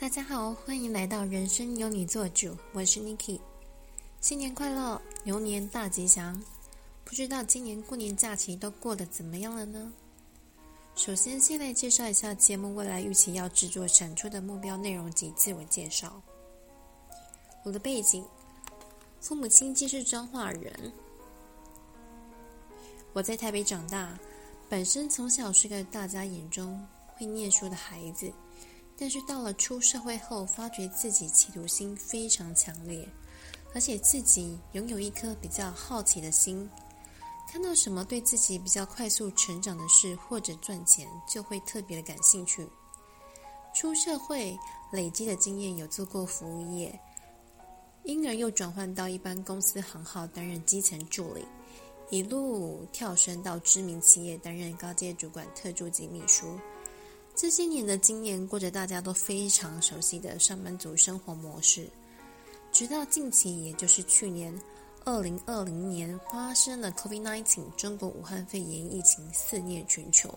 大家好，欢迎来到人生由你做主，我是 Niki。新年快乐，牛年大吉祥！不知道今年过年假期都过得怎么样了呢？首先，先来介绍一下节目未来预期要制作产出的目标内容及自我介绍。我的背景，父母亲皆是彰化人。我在台北长大，本身从小是个大家眼中会念书的孩子。但是到了出社会后，发觉自己企图心非常强烈，而且自己拥有一颗比较好奇的心，看到什么对自己比较快速成长的事或者赚钱，就会特别的感兴趣。出社会累积的经验有做过服务业，因而又转换到一般公司行号担任基层助理，一路跳升到知名企业担任高阶主管、特助及秘书。这些年的经验，过着大家都非常熟悉的上班族生活模式。直到近期，也就是去年二零二零年，发生了 COVID-19 中国武汉肺炎疫情肆虐全球，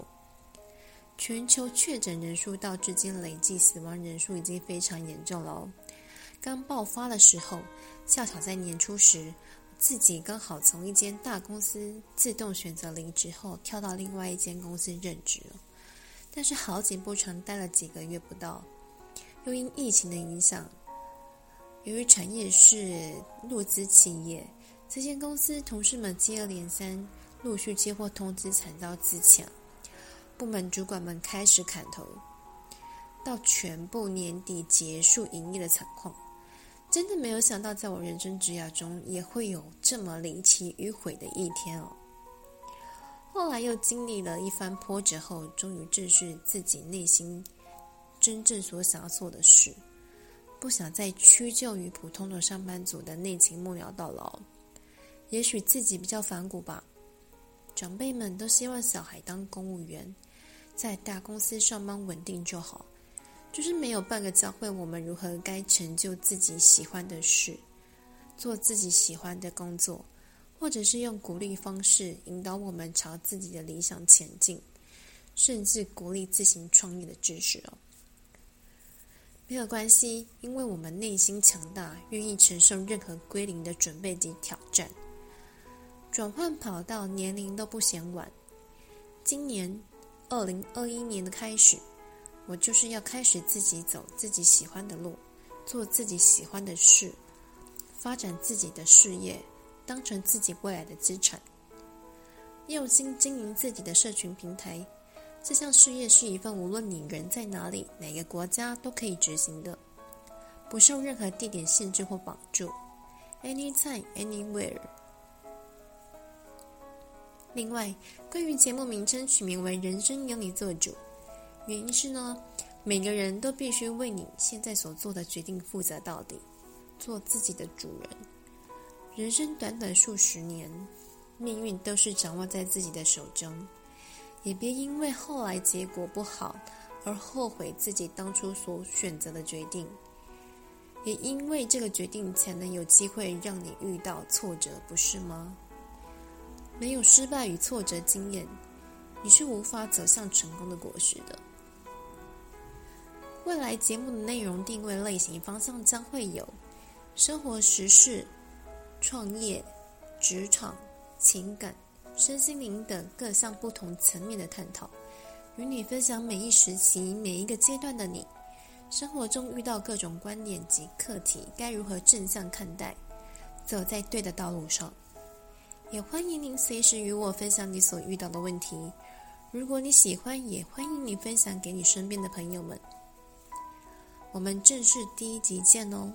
全球确诊人数到至今累计死亡人数已经非常严重了哦。刚爆发的时候，恰巧在年初时，自己刚好从一间大公司自动选择离职后，跳到另外一间公司任职了。但是好景不长，待了几个月不到，又因疫情的影响，由于产业是陆资企业，这间公司同事们接二连三，陆续接获通知，惨遭资抢，部门主管们开始砍头，到全部年底结束营业的惨况，真的没有想到，在我人生职涯中也会有这么离奇迂回的一天哦。他又经历了一番波折后，终于正视自己内心真正所想要做的事，不想再屈就于普通的上班族的内勤幕僚到老。也许自己比较反骨吧，长辈们都希望小孩当公务员，在大公司上班稳定就好，就是没有半个教会我们如何该成就自己喜欢的事，做自己喜欢的工作。或者是用鼓励方式引导我们朝自己的理想前进，甚至鼓励自行创业的知识哦。没有关系，因为我们内心强大，愿意承受任何归零的准备及挑战。转换跑道，年龄都不嫌晚。今年二零二一年的开始，我就是要开始自己走自己喜欢的路，做自己喜欢的事，发展自己的事业。当成自己未来的资产，用心经营自己的社群平台。这项事业是一份无论你人在哪里、哪个国家都可以执行的，不受任何地点限制或绑住，anytime, anywhere。另外，关于节目名称取名为“人生由你做主”，原因是呢，每个人都必须为你现在所做的决定负责到底，做自己的主人。人生短短数十年，命运都是掌握在自己的手中，也别因为后来结果不好而后悔自己当初所选择的决定，也因为这个决定才能有机会让你遇到挫折，不是吗？没有失败与挫折经验，你是无法走向成功的果实的。未来节目的内容定位类型方向将会有生活时事。创业、职场、情感、身心灵等各项不同层面的探讨，与你分享每一时期、每一个阶段的你，生活中遇到各种观点及课题，该如何正向看待，走在对的道路上。也欢迎您随时与我分享你所遇到的问题。如果你喜欢，也欢迎你分享给你身边的朋友们。我们正式第一集见哦！